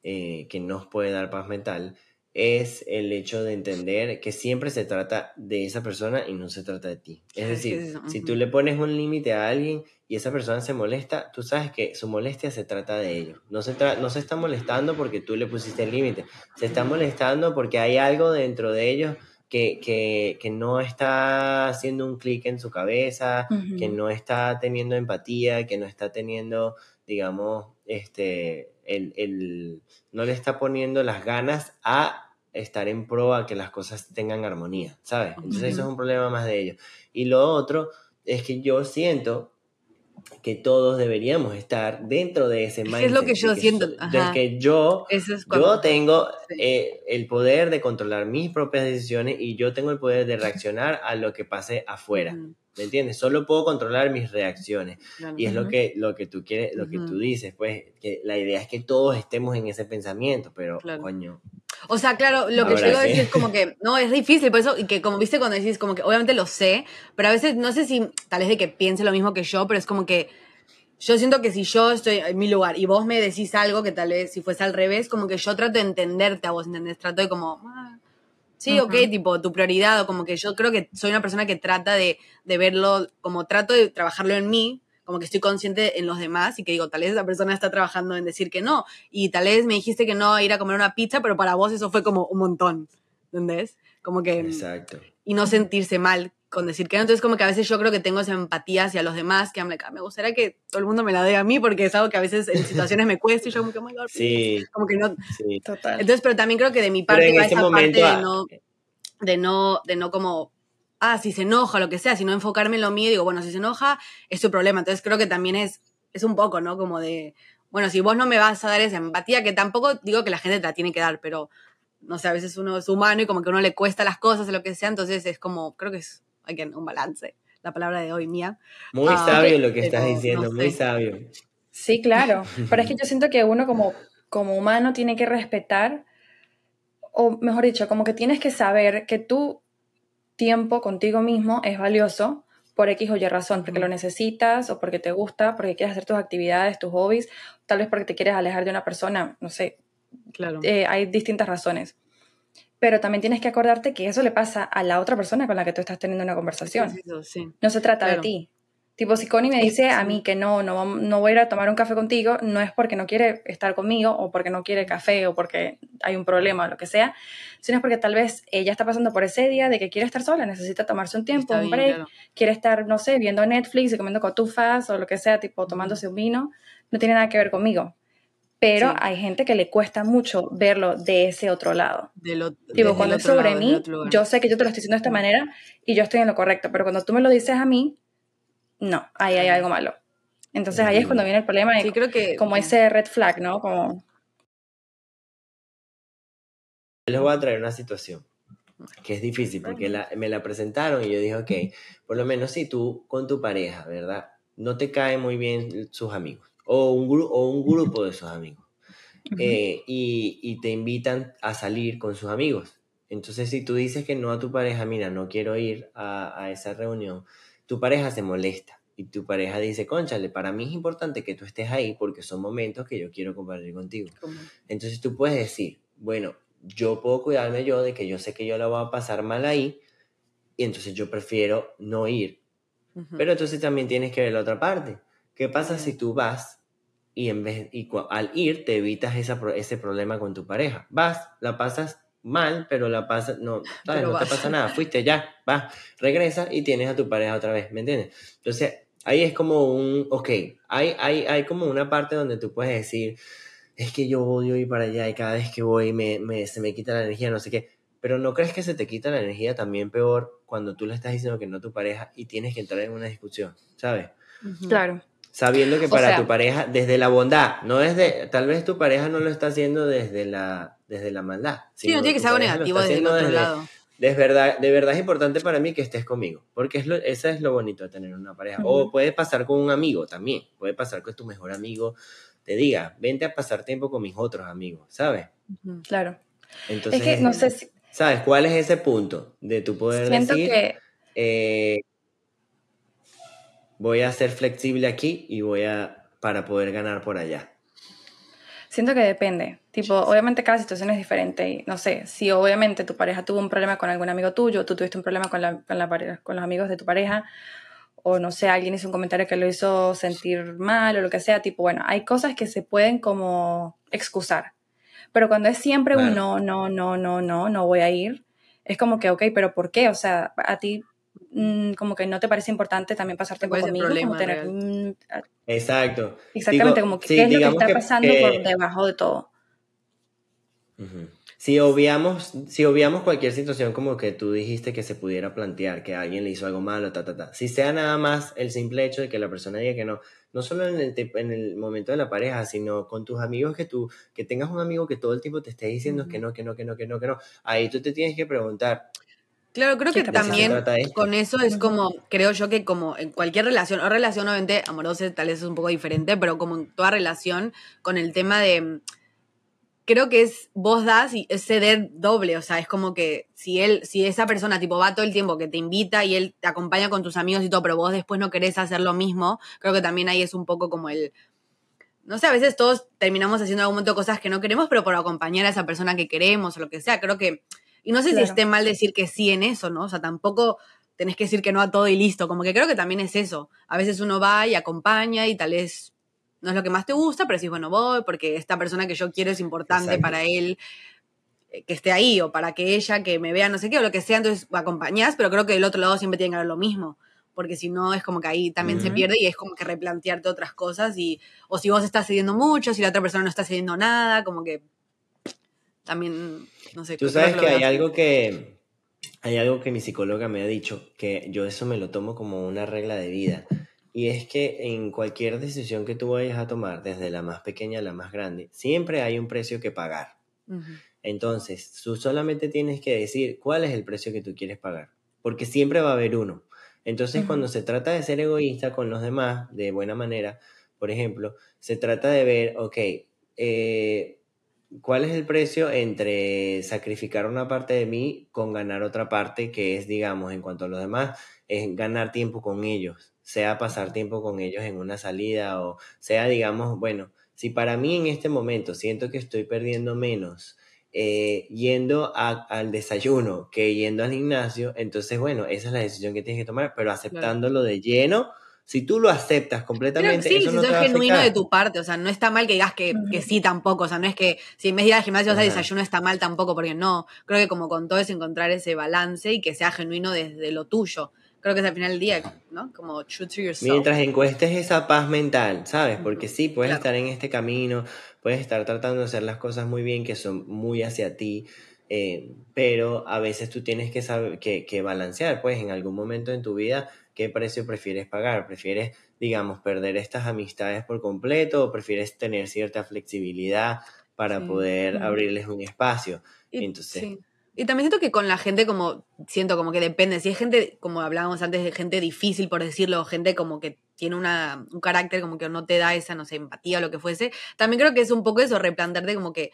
eh, que nos puede dar paz mental, es el hecho de entender que siempre se trata de esa persona y no se trata de ti. Es decir, es eso, si tú le pones un límite a alguien y esa persona se molesta, tú sabes que su molestia se trata de ellos. No se, no se está molestando porque tú le pusiste el límite, se está molestando porque hay algo dentro de ellos que, que, que no está haciendo un clic en su cabeza, que no está teniendo empatía, que no está teniendo, digamos, este, el, el- no le está poniendo las ganas a estar en pro a que las cosas tengan armonía, ¿sabes? Entonces eso es un problema más de ellos. Y lo otro es que yo siento que todos deberíamos estar dentro de ese mindset. es lo que yo que siento, so- que yo Eso es cuando- yo tengo Sí. eh, el poder de controlar mis propias decisiones y yo tengo el poder de reaccionar a lo que pase afuera. ¿Me entiendes? Solo puedo controlar mis reacciones. claro. Y es lo que, lo que tú quieres, lo que tú dices, pues, que la idea es que todos estemos en ese pensamiento, pero Claro. coño. O sea, claro, lo que yo sí. es, es como que, no, es difícil, por eso, y que como viste cuando decís, como que obviamente lo sé, pero a veces no sé si tal vez de que piense lo mismo que yo, pero es como que yo siento que si yo estoy en mi lugar y vos me decís algo que tal vez si fuese al revés, como que yo trato de entenderte a vos, ¿entendés? Trato de como, ah, sí, ok, Ujú. tipo, tu prioridad, o como que yo creo que soy una persona que trata de, de verlo, como trato de trabajarlo en mí, como que estoy consciente en los demás y que digo, tal vez esa persona está trabajando en decir que no, y tal vez me dijiste que no a ir a comer una pizza, pero para vos eso fue como un montón, ¿entendés? Como que Exacto. y no sentirse mal con decir que no. Entonces, como que a veces yo creo que tengo esa empatía hacia los demás, que ah, me gustaría que todo el mundo me la dé a mí, porque es algo que a veces en situaciones me cuesta y yo como que, oh my God, Sí, como que no. sí. Total. Entonces, pero también creo que de mi parte va ese esa momento, parte ah, de no, de no, de no como, ah, si se enoja, lo que sea, sino enfocarme en lo mío y digo, bueno, si se enoja, es su problema. Entonces creo que también es, es un poco, ¿no? Como de, bueno, si vos no me vas a dar esa empatía, que tampoco digo que la gente te la tiene que dar, pero no sé, a veces uno es humano y como que a uno le cuesta las cosas o lo que sea, entonces es como, creo que es again, un balance, la palabra de hoy mía. Muy Ah, sabio lo que pero estás diciendo, no muy sé. sabio. Sí, claro. Pero es que yo siento que uno como, como humano tiene que respetar, o mejor dicho, como que tienes que saber que tu tiempo contigo mismo es valioso por X o Y razón, porque lo necesitas o porque te gusta, porque quieres hacer tus actividades, tus hobbies, tal vez porque te quieres alejar de una persona, no sé, Claro. eh, hay distintas razones. Pero también tienes que acordarte que eso le pasa a la otra persona con la que tú estás teniendo una conversación. Sí, sí, sí. No se trata Claro. de ti. Tipo, si Connie me dice a mí que no, no, no voy a ir a tomar un café contigo, no es porque no quiere estar conmigo o porque no quiere café o porque hay un problema o lo que sea, sino es porque tal vez ella está pasando por ese día de que quiere estar sola, necesita tomarse un tiempo, un break, claro. quiere estar, no sé, viendo Netflix y comiendo cotufas o lo que sea, tipo tomándose un vino, no tiene nada que ver conmigo. Pero Sí. hay gente que le cuesta mucho verlo de ese otro lado. Tipo, cuando es sobre lado, mí, yo sé que yo te lo estoy diciendo de esta manera y yo estoy en lo correcto, pero cuando tú me lo dices a mí, no, ahí hay algo malo. Entonces ahí es cuando viene el problema, Sí, y creo que... como ese red flag, ¿no? Como, Les voy a traer una situación. que es difícil porque la, me la presentaron y yo dije, ok, por lo menos si tú con tu pareja, ¿verdad? No te caen muy bien sus amigos o un, gru o un grupo de sus amigos eh, y, y te invitan a salir con sus amigos. Entonces, si tú dices que no a tu pareja, mira, no quiero ir a, a esa reunión, tu pareja se molesta y tu pareja dice, conchale, para mí es importante que tú estés ahí porque son momentos que yo quiero compartir contigo. Entonces tú puedes decir, bueno, yo puedo cuidarme yo de que yo sé que yo la voy a pasar mal ahí y entonces yo prefiero no ir. Pero entonces también tienes que ver la otra parte. ¿Qué pasa si tú vas y en vez y al ir te evitas esa, ese problema con tu pareja? Vas, la pasas mal, pero la pasas, no, no te pasa nada, fuiste ya, vas, regresa y tienes a tu pareja otra vez, ¿me entiendes? Entonces, ahí es como un, ok, hay, hay, hay como una parte donde tú puedes decir, es que yo odio ir para allá y cada vez que voy me, me, se me quita la energía, no sé qué. Pero ¿no crees que se te quita la energía también peor cuando tú le estás diciendo que no a tu pareja y tienes que entrar en una discusión, ¿sabes? Claro. Sabiendo que para tu pareja, desde la bondad, no desde, tal vez tu pareja no lo está haciendo desde la, desde la maldad. Sí, no tiene que ser algo negativo desde el otro lado. De verdad, de verdad es importante para mí que estés conmigo, porque es lo, eso es lo bonito de tener una pareja. O puede pasar con un amigo también, puede pasar con tu mejor amigo, te diga, vente a pasar tiempo con mis otros amigos, ¿sabes? Claro. Entonces, es que no sé si... ¿Sabes cuál es ese punto de tu poder Siento decir, que... Eh, voy a ser flexible aquí y voy a, para poder ganar por allá? Siento que depende. Tipo, obviamente cada situación es diferente. Y no sé, si obviamente tu pareja tuvo un problema con algún amigo tuyo, tú tuviste un problema con, la, con, la, con los amigos de tu pareja, o no sé, alguien hizo un comentario que lo hizo sentir mal o lo que sea, tipo, bueno, hay cosas que se pueden como excusar. Pero cuando es siempre un no, no, no, no, no, no voy a ir, es como que, ok, pero ¿por qué? O sea, a ti como que no te parece importante también pasar tiempo conmigo, como tener... Mm, Exacto. Exactamente, como que qué es lo que está pasando por debajo de todo. Si obviamos, si obviamos cualquier situación como que tú dijiste que se pudiera plantear, que alguien le hizo algo malo, ta, ta, ta. Si sea nada más el simple hecho de que la persona diga que no, no solo en el, en el momento de la pareja, sino con tus amigos, que tú, que tengas un amigo que todo el tiempo te esté diciendo que no, que no, que no, que no, que no. Ahí tú te tienes que preguntar, Claro, creo que también con eso es como, creo yo que como en cualquier relación, o relación obviamente amorosa tal vez es un poco diferente, pero como en toda relación, con el tema de creo que es vos das y es ceder doble, o sea, es como que si él, si esa persona tipo va todo el tiempo que te invita y él te acompaña con tus amigos y todo, pero vos después no querés hacer lo mismo, creo que también ahí es un poco como el, no sé, a veces todos terminamos haciendo algún momento cosas que no queremos, pero por acompañar a esa persona que queremos o lo que sea, creo que, y no sé si esté mal decir que sí en eso, ¿no? O sea, tampoco tenés que decir que no a todo y listo, como que creo que también es eso, a veces uno va y acompaña y tal vez no es lo que más te gusta, pero decís, bueno, voy porque esta persona que yo quiero es importante para él eh, que esté ahí o para que ella que me vea no sé qué o lo que sea, entonces acompañás, pero creo que del otro lado siempre tiene que haber lo mismo, porque si no es como que ahí también se pierde y es como que replantearte otras cosas y o si vos estás cediendo mucho, si la otra persona no está cediendo nada, como que también no sé. Tú sabes que, hay algo que hay algo que mi psicóloga me ha dicho que yo eso me lo tomo como una regla de vida y es que en cualquier decisión que tú vayas a tomar, desde la más pequeña a la más grande, siempre hay un precio que pagar. Entonces, tú solamente tienes que decir cuál es el precio que tú quieres pagar, porque siempre va a haber uno. Entonces, cuando se trata de ser egoísta con los demás, de buena manera, por ejemplo, se trata de ver, ok, eh, ¿cuál es el precio entre sacrificar una parte de mí con ganar otra parte, que es, digamos, en cuanto a los demás, es ganar tiempo con ellos? sea pasar tiempo con ellos en una salida o sea, digamos, bueno, si para mí en este momento siento que estoy perdiendo menos eh, yendo al desayuno que yendo al gimnasio, entonces, bueno, esa es la decisión que tienes que tomar, pero aceptándolo de lleno. Si tú lo aceptas completamente, sí, eso si no sos genuino de tu parte, o sea, no está mal que digas que, que, sí tampoco, o sea, no es que si en vez de ir al gimnasio vas al desayuno está mal tampoco, porque no, creo que como con todo es encontrar ese balance y que sea genuino desde lo tuyo. Creo que es al final del día, ¿no? Como true to yourself. Mientras encuestes esa paz mental, ¿sabes? Porque sí, puedes estar en este camino, puedes estar tratando de hacer las cosas muy bien, que son muy hacia ti, eh, pero a veces tú tienes que, saber, que, que balancear, pues en algún momento en tu vida, qué precio prefieres pagar. ¿Prefieres, digamos, perder estas amistades por completo o prefieres tener cierta flexibilidad para poder abrirles un espacio? Entonces, Y también siento que con la gente como, siento como que depende, si es gente, como hablábamos antes, de gente difícil, por decirlo, gente como que tiene una, un carácter como que no te da esa, no sé, empatía o lo que fuese, también creo que es un poco eso, replantearte como que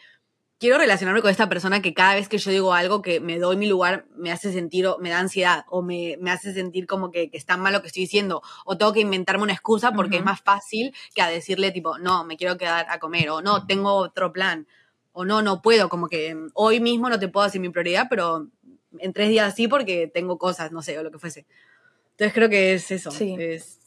quiero relacionarme con esta persona que cada vez que yo digo algo que me doy mi lugar me hace sentir, o me da ansiedad, o me, me hace sentir como que, que, está mal lo que estoy diciendo, o tengo que inventarme una excusa porque es más fácil que a decirle tipo, no, me quiero quedar a comer, o no, tengo otro plan o no, no puedo, como que hoy mismo no te puedo decir mi prioridad, pero en tres días sí porque tengo cosas, no sé, o lo que fuese. Entonces creo que es eso. Sí. Es,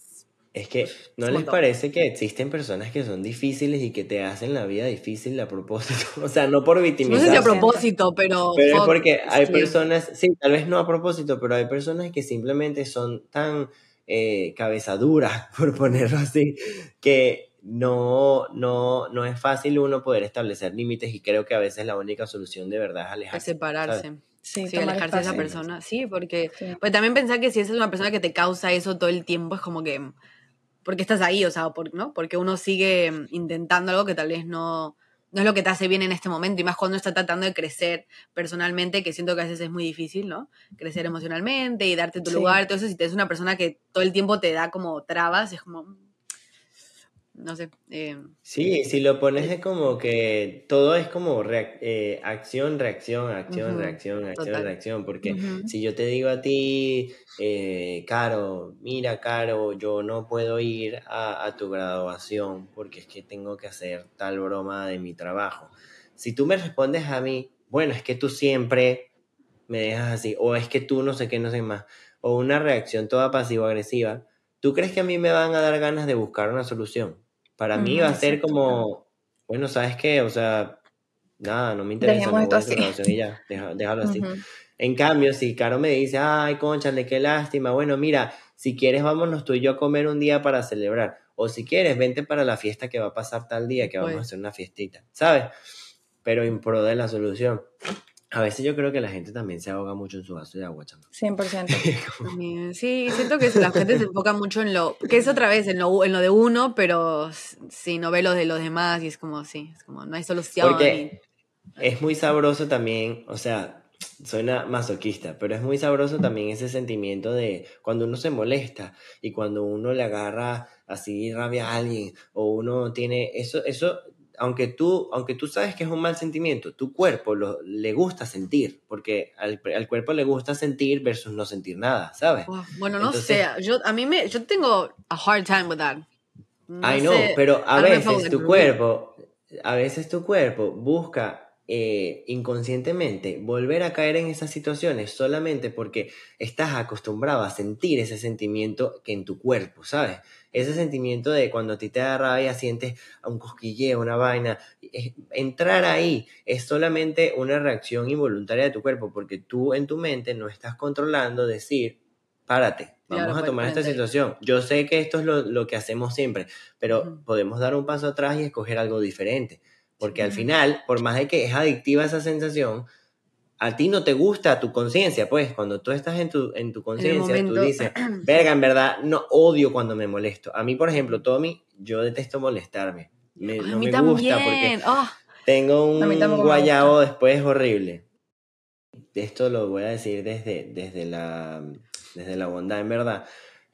es que, ¿no les parece que existen personas que son difíciles y que te hacen la vida difícil a propósito? O sea, no por victimizarse. No sé si a propósito, pero... Pero es porque hay personas, sí, tal vez no a propósito, pero hay personas que simplemente son tan eh, cabezaduras, por ponerlo así, que no, no, no es fácil uno poder establecer límites y creo que a veces la única solución de verdad es alejarse. Es separarse. Sí, Sí, alejarse de esa persona. Sí, porque pues también pensar que si esa es una persona que te causa eso todo el tiempo, es como que, porque estás ahí? O sea, por, ¿no? Porque uno sigue intentando algo que tal vez no, no es lo que te hace bien en este momento, y más cuando está tratando de crecer personalmente, que siento que a veces es muy difícil, ¿no? Crecer emocionalmente y darte tu Sí. lugar, todo eso, si te es una persona que todo el tiempo te da como trabas, es como, no sé, eh, Sí, si lo pones es como que todo es como reac- eh, acción, reacción, acción, reacción, acción, total. reacción. Porque si yo te digo a ti, eh, Caro, mira, Caro, yo no puedo ir a, a tu graduación porque es que tengo que hacer tal broma de mi trabajo. Si tú me respondes a mí, bueno, es que tú siempre me dejas así, o es que tú no sé qué, no sé más, o una reacción toda pasivo-agresiva, ¿tú crees que a mí me van a dar ganas de buscar una solución? Para mí va a ser como, bueno, ¿sabes qué? O sea, nada, no me interesa, Dejemos no esto así. y ya, deja- déjalo así. En cambio, si Caro me dice, ay, conchale, qué lástima, bueno, mira, si quieres vámonos tú y yo a comer un día para celebrar, o si quieres, vente para la fiesta que va a pasar tal día, que vamos a Pues. hacer una fiestita, ¿sabes? Pero en pro de la solución. A veces yo creo que la gente también se ahoga mucho en su vaso de agua, chamo. 100%. También, Sí, siento que la gente se enfoca mucho en lo, que es otra vez, en lo, en lo de uno, pero si no ve lo de los demás y es como, sí, es como, no hay solución. Porque es muy sabroso también, o sea, suena masoquista, pero es muy sabroso también ese sentimiento de cuando uno se molesta y cuando uno le agarra así rabia a alguien o uno tiene eso, eso, aunque tú, aunque tú sabes que es un mal sentimiento, tu cuerpo lo, le gusta sentir, porque al, al cuerpo le gusta sentir versus no sentir nada, ¿sabes? bueno, no Entonces- sé, yo, a mí me, yo tengo a hard time with that. No I know, sé, pero a veces tu cuerpo, a veces tu cuerpo busca eh, inconscientemente volver a caer en esas situaciones solamente porque estás acostumbrado a sentir ese sentimiento que en tu cuerpo, ¿sabes? Ese sentimiento de cuando a ti te da rabia sientes un cosquilleo, una vaina. Entrar ahí es solamente una reacción involuntaria de tu cuerpo porque tú en tu mente no estás controlando decir, párate, vamos Claro, a tomar esta situación. Yo sé que esto es lo, lo que hacemos siempre, pero podemos dar un paso atrás y escoger algo diferente. Porque al final, por más de que es adictiva esa sensación, a ti no te gusta tu conciencia, pues cuando tú estás en tu, en tu conciencia, tú dices, verga, en verdad, no odio cuando me molesto. A mí, por ejemplo, Tommy, yo detesto molestarme. Me- no me también. gusta porque Ah, tengo un guayabo después horrible. Esto lo voy a decir desde, desde, la, desde la bondad, en verdad.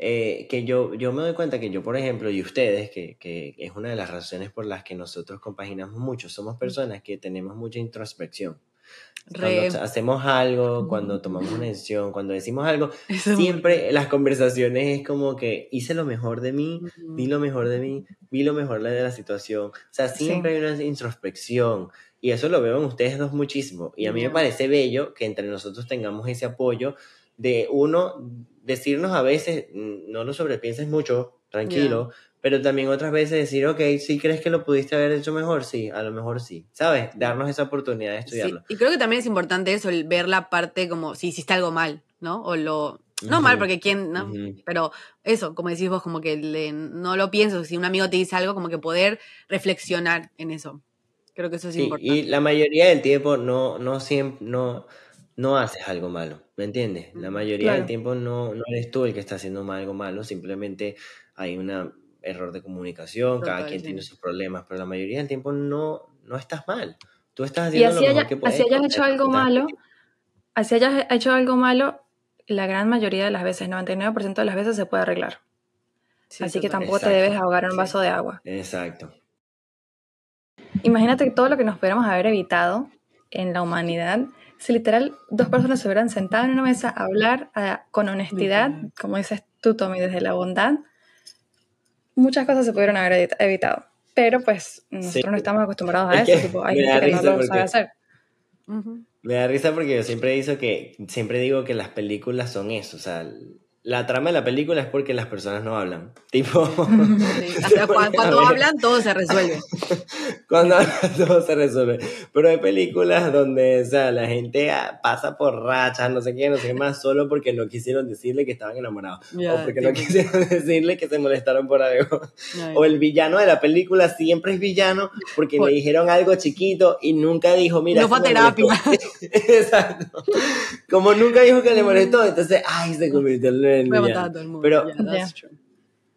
Eh, que yo, yo me doy cuenta que yo, por ejemplo, y ustedes, que, que es una de las razones por las que nosotros compaginamos mucho, somos personas que tenemos mucha introspección. re. Cuando hacemos algo, cuando tomamos una decisión, cuando decimos algo, Eso es siempre las conversaciones es como que hice lo mejor de mí, vi lo mejor de mí, vi lo mejor de la situación. O sea, siempre hay una introspección. Y eso lo veo en ustedes dos muchísimo. Y a mí me parece bello que entre nosotros tengamos ese apoyo de uno, decirnos a veces, "Mm, no lo sobrepienses mucho, tranquilo, pero también otras veces decir, ok, si crees que lo pudiste haber hecho mejor, sí, a lo mejor sí. ¿Sabes? Darnos esa oportunidad de Sí, estudiarlo. y creo que también es importante eso, el ver la parte como si hiciste algo mal, ¿no? O lo... No mal, porque quién, ¿no? Pero eso, como decís vos, como que le- no lo pienso, si un amigo te dice algo, como que poder reflexionar en eso. Creo que eso es Sí, importante. y la mayoría del tiempo no, no siempre, no, no haces algo malo, ¿me entiendes? La Ujú. mayoría del Claro. tiempo no, no eres tú el que está haciendo mal- algo malo, simplemente hay un error de comunicación, cada Total, quien sí. tiene sus problemas, pero la mayoría del tiempo no, no estás mal. Tú estás Y haciendo así, lo mejor haya- que puedes. así hayas hecho algo malo, así hayas hecho algo malo, la gran mayoría de las veces, 99% de las veces se puede arreglar. Sí, así que tampoco te Exacto, debes ahogar en un sí. vaso de agua. Exacto. Imagínate todo lo que nos pudiéramos haber evitado en la humanidad si literal dos personas se hubieran sentado en una mesa a hablar a- con honestidad, Literal. como dices tú, Tommy, desde la bondad. Muchas cosas se pudieron haber evit- evitado. Pero pues nosotros Sí. no estamos acostumbrados a Es eso. que tipo, hay me da gente que no risa lo porque- sabe hacer. Ujú. Me da risa porque yo siempre digo que siempre digo que las películas son eso, o sea, la trama de la película es porque las personas no hablan. Tipo, Sí, hasta cua- cuando ver. hablan todo se resuelve. cuando hablan todo se resuelve. Pero hay películas donde, o sea, la gente ah, pasa por rachas, no sé qué, no sé qué más, solo porque no quisieron decirle que estaban enamorados. Ya, o porque no tipo, quisieron decirle que se molestaron por algo. ya, O el villano de la película siempre es villano porque Por- le dijeron algo chiquito y nunca dijo, mira, No fue a esto me molestó". Exacto. Como nunca dijo que le molestó, entonces, ay, se convirtió en el Voy a matar villano. a todo el mundo. Pero- Yeah, that's true.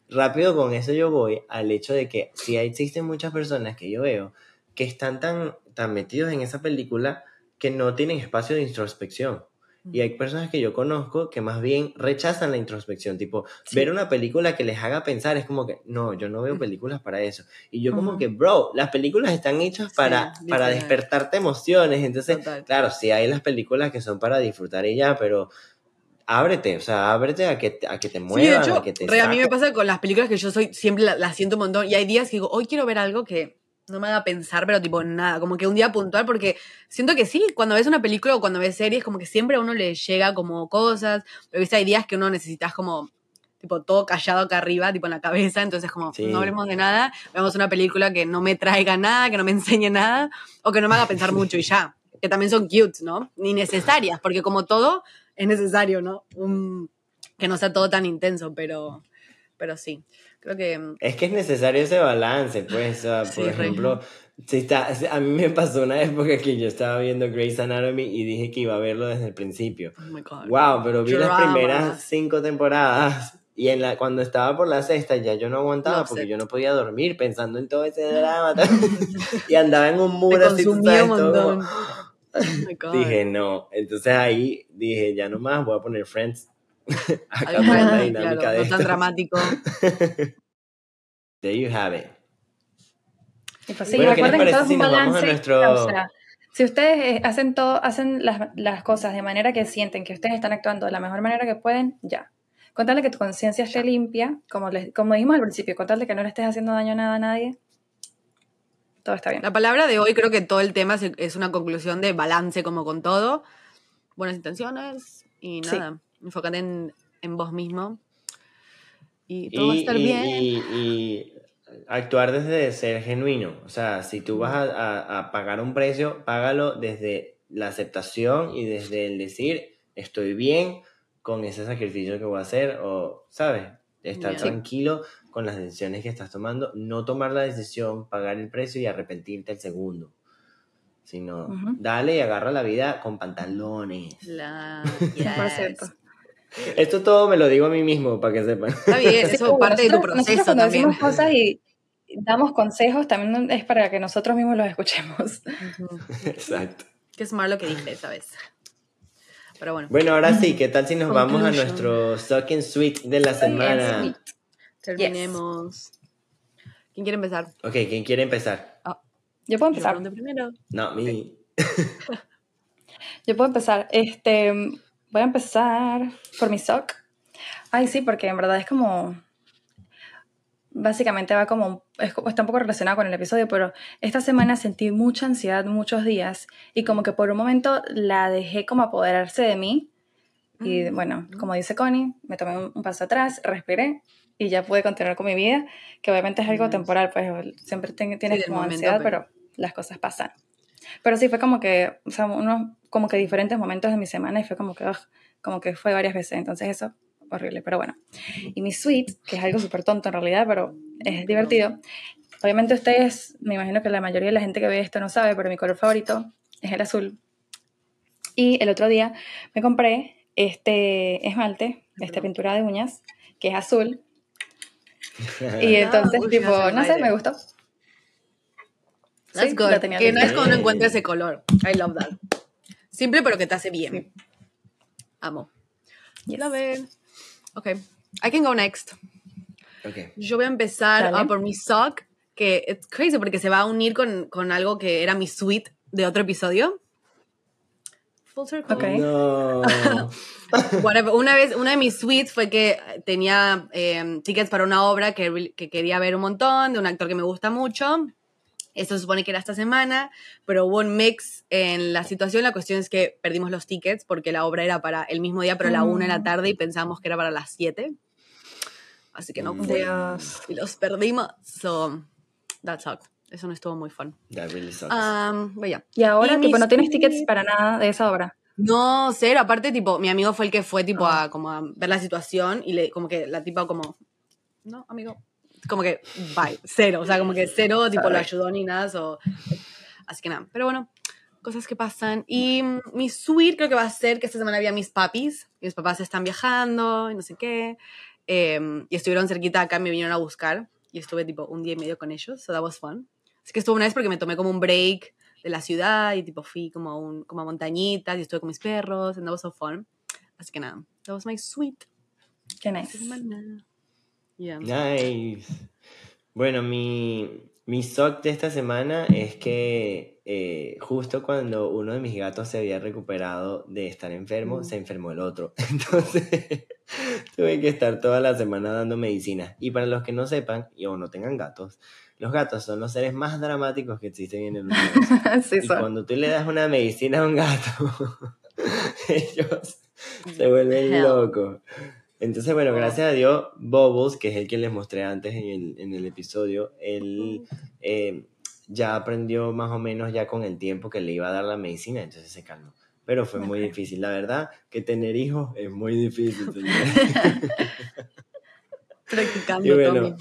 Rápido con eso yo voy al hecho de que si existen muchas personas que yo veo que están tan, tan metidos en esa película que no tienen espacio de introspección. Y hay personas que yo conozco que más bien rechazan la introspección, tipo, Sí. ver una película que les haga pensar es como que, no, yo no veo películas para eso. Y yo como Ujú. que, bro, las películas están hechas Sí, para, para literal. despertarte emociones. Entonces, Total. claro, sí hay las películas que son para disfrutar y ya, pero ábrete, o sea, ábrete a que, a que te Sí, de muevan, hecho, a que te re, a mí me pasa con las películas que yo soy, siempre las la siento un montón. Y hay días que digo, hoy quiero ver algo que no me haga pensar, pero tipo nada, como que un día puntual, porque siento que sí, cuando ves una película o cuando ves series, como que siempre a uno le llega como cosas, pero viste, hay días que uno necesitas como, tipo, todo callado acá arriba, tipo en la cabeza, entonces como, Sí. no hablemos de nada, veamos una película que no me traiga nada, que no me enseñe nada, o que no me haga pensar mucho y ya, que también son cute, ¿no? Ni necesarias, porque como todo, es necesario, ¿no? Un- que no sea todo tan intenso, pero, pero sí, creo que... mm, Es que es necesario ese balance, pues, o sea, Sí, por re. ejemplo, si está, a mí me pasó una época que yo estaba viendo Grey's Anatomy y dije que iba a verlo desde el principio. Oh my God. Wow, pero vi las Drama. primeras cinco temporadas y en la, cuando estaba por la sexta ya yo no aguantaba No porque yo no podía dormir pensando en todo ese drama y andaba en un muro así, todo. Oh my God. Dije, no. Entonces ahí dije, ya nomás voy a poner Friends a cambiar la dinámica claro, de no esto. tan dramático. There you have it. Sí, Bueno, ¿qué les recuerden que todo es si un balance. nuestro- o sea, si ustedes eh, hacen todo, hacen las, las cosas de manera que sienten que ustedes están actuando de la mejor manera que pueden, ya. Contarle que tu conciencia esté limpia, como, les, como dijimos al principio, contarle que no le estés haciendo daño a nada a nadie, todo está bien. La palabra de hoy creo que todo el tema es una conclusión de balance como con todo. Buenas intenciones y Sí. nada, enfócate en, en vos mismo y todo va a estar y- bien. y- y actuar desde ser genuino. O sea, si tú vas a, a- a pagar un precio, págalo desde la aceptación y desde el decir, estoy bien con ese sacrificio que voy a hacer, o, ¿sabes? Estar tranquilo con las decisiones que estás tomando, no tomar la decisión, pagar el precio y arrepentirte el segundo. Sino, Ujú. dale y agarra la vida con pantalones. La, 100%. yes. Esto todo me lo digo a mí mismo, para que sepan. Está bien, eso es parte de tu nosotros proceso cuando también. cosas y damos consejos, también es para que nosotros mismos los escuchemos. Exacto. Qué smart lo que dije esa vez. Pero bueno, Bueno, ahora sí, ¿qué tal si nos vamos a nuestro Suck and Sweet de la semana? Terminemos. ¿Quién quiere empezar? Ok, ¿quién quiere empezar? Yo puedo empezar. primero. No, mi. Yo puedo empezar. Este, voy a empezar por mi sock. Ay, sí, porque en verdad es como. Básicamente va como. es está un poco relacionado con el episodio, pero esta semana sentí mucha ansiedad muchos días y como que por un momento la dejé como apoderarse de mí. Y Mm. bueno, como dice Connie, me tomé un, un paso atrás, respiré y ya pude continuar con mi vida, que obviamente es algo temporal, pues siempre ten- tienes del como momento, ansiedad, pero- pero las cosas pasan. Pero sí fue como que, o sea, unos como que diferentes momentos de mi semana y fue como que, ugh, como que fue varias veces, entonces eso, horrible, pero bueno. Y mi suite, que es algo súper tonto en realidad, pero es divertido. Obviamente ustedes, me imagino que la mayoría de la gente que ve esto no sabe, pero mi color favorito es el azul. Y el otro día me compré este esmalte, esta pintura de uñas, que es azul. Y entonces, tipo, no sé, me gustó. That's Sí, good. tenía Que no es cuando no encuentra ese color. I love that. Simple, pero que te hace bien. Amo. Yes. Love it. Ok, I can go next. Ok. Yo voy a empezar Dale. ah, por mi sock, que es crazy porque se va a unir con, con algo que era mi suite de otro episodio. Full circle. Ok. No. Whatever. Una vez, una de mis suites fue que tenía eh, tickets para una obra que, que quería ver un montón, de un actor que me gusta mucho. Eso se supone que era esta semana, pero hubo un mix en la situación. La cuestión es que perdimos los tickets porque la obra era para el mismo día, pero a la una de la Mm. tarde y pensábamos que era para las 7. Así que no Mm. fue. Dios. Y los perdimos. So, that sucked. Eso no estuvo muy fun. That really sucks. Um, but yeah. Y ahora, Y tipo, no tienes tickets para nada de esa obra. No, cero. Aparte, tipo, mi amigo fue el que fue, tipo, Ah. a, como a ver la situación y le, como que la tipa, como, no, amigo, como que, bye, cero. O sea, como que cero, tipo, lo ayudó ni nada. so- Así que nada. Pero bueno, cosas que pasan. Y mm, mi suite creo que va a ser que esta semana había mis papis. Mis papás están viajando y no sé qué. em, y estuvieron cerquita acá, me vinieron a buscar. Y estuve, tipo, un día y medio con ellos. So that was fun. Así que estuvo una vez porque me tomé como un break de la ciudad y tipo fui como a, un, como a montañitas y estuve con mis perros and that was so fun. Así que nada, that was my sweet Qué nice. Yeah. Nice. Bueno, mi, mi shock de esta semana es que eh, justo cuando uno de mis gatos se había recuperado de estar enfermo, Mm. se enfermó el otro. Entonces tuve que estar toda la semana dando medicinas. Y para los que no sepan y o no tengan gatos, los gatos son los seres más dramáticos que existen en el universo. sí, Y son. cuando tú le das una medicina a un gato, ellos se vuelven Hell. locos. Entonces, bueno, gracias a Dios, Bobbles, que es el que les mostré antes en el, en el episodio, él eh, ya aprendió más o menos ya con el tiempo que le iba a dar la medicina, entonces se calmó. Pero fue muy difícil. La verdad que tener hijos es muy difícil. Practicando Y bueno, Tommy.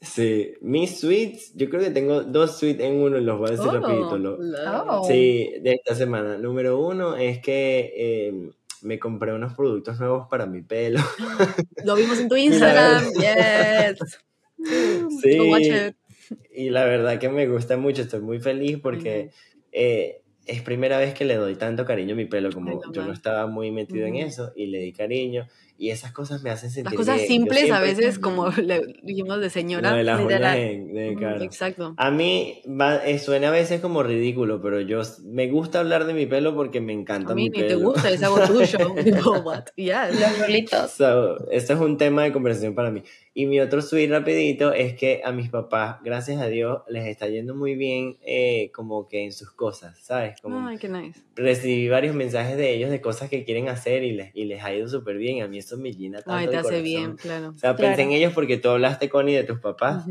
sí, mis suites, yo creo que tengo dos suites en uno, los voy a decir Oh, rapidito. lo-. Oh. Sí, de esta semana. Número uno es que eh, me compré unos productos nuevos para mi pelo. Lo vimos en tu Instagram. Yes. Sí. Y la verdad que me gusta mucho, estoy muy feliz porque eh, es primera vez que le doy tanto cariño a mi pelo, como yo no estaba muy metido en eso y le di cariño y esas cosas me hacen sentir Las cosas bien. Simples a siempre- veces, como le dijimos de señora. De las uñas de, cara. Exacto. A mí va- eh, suena a veces como ridículo, pero yo me gusta hablar de mi pelo porque me encanta A mí mi ni te pelo. gusta, es algo tuyo. Tipo, what? Yes. Los rolitos. So, esto es un tema de conversación para mí. Y mi otro subir rapidito es que a mis papás, gracias a Dios, les está yendo muy bien eh, como que en sus cosas, ¿sabes? Como Ay, qué nice. recibí varios mensajes de ellos de cosas que quieren hacer y les, y les ha ido súper bien. A mí eso me llena tanto Ay, el te hace corazón. bien, claro. O sea, pensé en ellos porque tú hablaste, Connie, de tus papás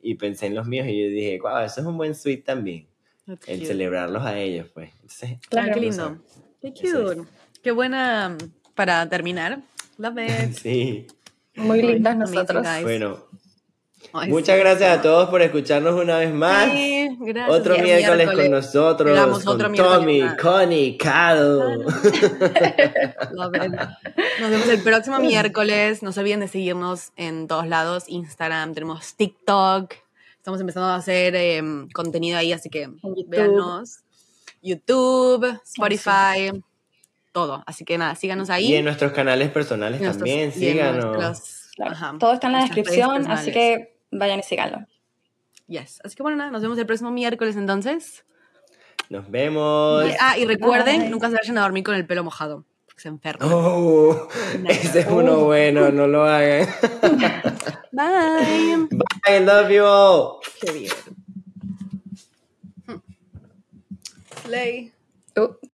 y pensé en los míos y yo dije, wow, eso es un buen suite también, That's el cute. celebrarlos a ellos, pues. Entonces, Claro. qué lindo. Qué es. cute. Qué buena mm, para terminar. Love it. sí, Muy lindas nosotros. bueno, Ay, muchas sí. gracias a todos por escucharnos una vez más. Sí, gracias. Otro miércoles, con nosotros, con Tommy. Connie, Cado. Nos vemos el próximo miércoles. No se olviden de seguirnos en todos lados. Instagram, tenemos TikTok. Estamos empezando a hacer eh, contenido ahí, así que YouTube. véanos. YouTube, Spotify, todo. Así que nada, síganos ahí. Y en nuestros canales personales nuestros- también, síganos. nuestros- Claro. ajá, Todo está en la descripción, así que vayan y síganlo. Yes. Así que bueno, nada, nos vemos el próximo miércoles entonces. Nos vemos. Ah, y recuerden, Bye. nunca se vayan a dormir con el pelo mojado, porque se enferman. Oh, ese es uno bueno, no lo hagan. Bye. I love you all. Qué bien. Slay. Uh.